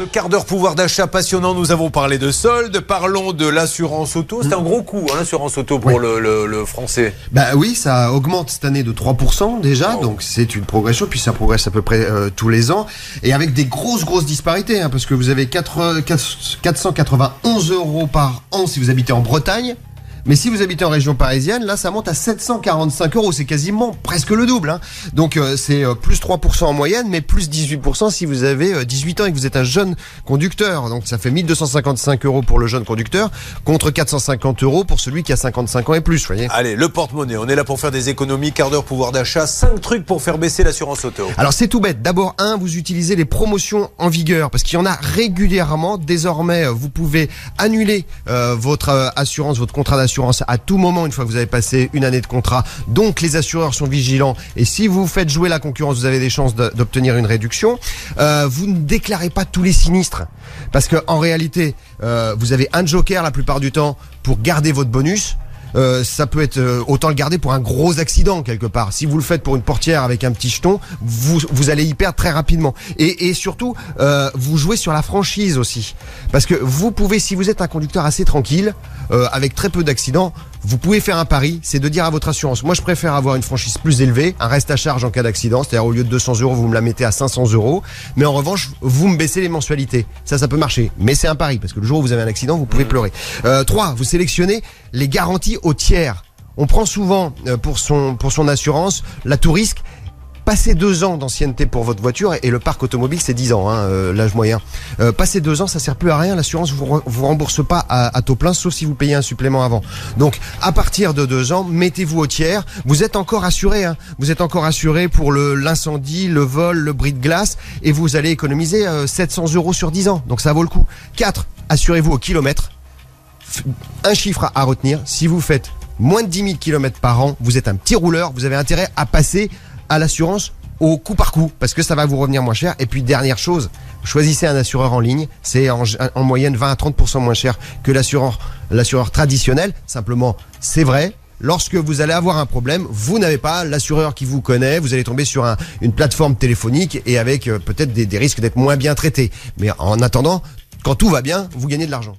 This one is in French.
Le quart d'heure pouvoir d'achat passionnant, nous avons parlé de soldes, parlons de l'assurance auto. C'est un gros coup, hein, l'assurance auto pour le, le- le français. Bah oui, ça augmente cette année de 3% déjà, donc c'est une progression, puis ça progresse à peu près euh, tous les ans, et avec des grosses, grosses disparités, hein, parce que vous avez 4, 491 euros par an si vous habitez en Bretagne, mais si vous habitez en région parisienne, là ça monte à 745 euros, c'est quasiment presque le double. hein. Donc euh, c'est euh, plus 3% en moyenne, mais plus 18% si vous avez euh, 18 ans et que vous êtes un jeune conducteur. Donc ça fait 1255 euros pour le jeune conducteur, contre 450 euros pour celui qui a 55 ans et plus, vous voyez. Allez, le porte-monnaie, on est là pour faire des économies, quart d'heure pouvoir d'achat, 5 trucs pour faire baisser l'assurance auto. Alors c'est tout bête. D'abord, un, vous utilisez les promotions en vigueur parce qu'il y en a régulièrement. Désormais, euh, vous pouvez annuler euh, votre euh, assurance, votre contrat d'assurance à tout moment une fois que vous avez passé une année de contrat. Donc les assureurs sont vigilants et si vous faites jouer la concurrence, vous avez des chances d'obtenir une réduction. Euh, vous ne déclarez pas tous les sinistres parce que en réalité, euh, vous avez un joker la plupart du temps pour garder votre bonus. Euh, ça peut être euh, autant le garder pour un gros accident quelque part. Si vous le faites pour une portière avec un petit jeton, vous, vous allez y perdre très rapidement. Et, surtout, euh, vous jouez sur la franchise aussi. Parce que vous pouvez, si vous êtes un conducteur assez tranquille, avec très peu d'accidents, vous pouvez faire un pari, c'est de dire à votre assurance, moi je préfère avoir une franchise plus élevée, un reste à charge en cas d'accident, c'est-à-dire au lieu de 200 euros, vous me la mettez à 500 euros, mais en revanche, vous me baissez les mensualités. Ça, ça peut marcher, mais c'est un pari, parce que le jour où vous avez un accident, vous pouvez pleurer. Euh, trois, vous sélectionnez les garanties au tiers. On prend souvent euh, pour son, pour son assurance la tout risque. Passez deux ans d'ancienneté pour votre voiture et le parc automobile c'est 10 ans, hein, euh, l'âge moyen. Euh, passez deux ans, ça sert plus à rien. L'assurance vous vous rembourse pas à, taux plein, sauf si vous payez un supplément avant. Donc à partir de deux ans, mettez-vous au tiers. Vous êtes encore assuré. Hein. Vous êtes encore assuré pour le l'incendie, le vol, le bris de glace, et vous allez économiser euh, 700 euros sur 10 ans. Donc ça vaut le coup. 4. Assurez-vous au kilomètre un chiffre à retenir, si vous faites moins de 10 000 km par an, vous êtes un petit rouleur, vous avez intérêt à passer à l'assurance au coup par coup, parce que ça va vous revenir moins cher. Et puis dernière chose, choisissez un assureur en ligne, c'est en, en moyenne 20 à 30% moins cher que l'assureur, l'assureur traditionnel. Simplement, c'est vrai. Lorsque vous allez avoir un problème, vous n'avez pas l'assureur qui vous connaît, vous allez tomber sur un- une plateforme téléphonique et avec euh, peut-être des, des risques d'être moins bien traité. Mais en attendant, quand tout va bien, vous gagnez de l'argent.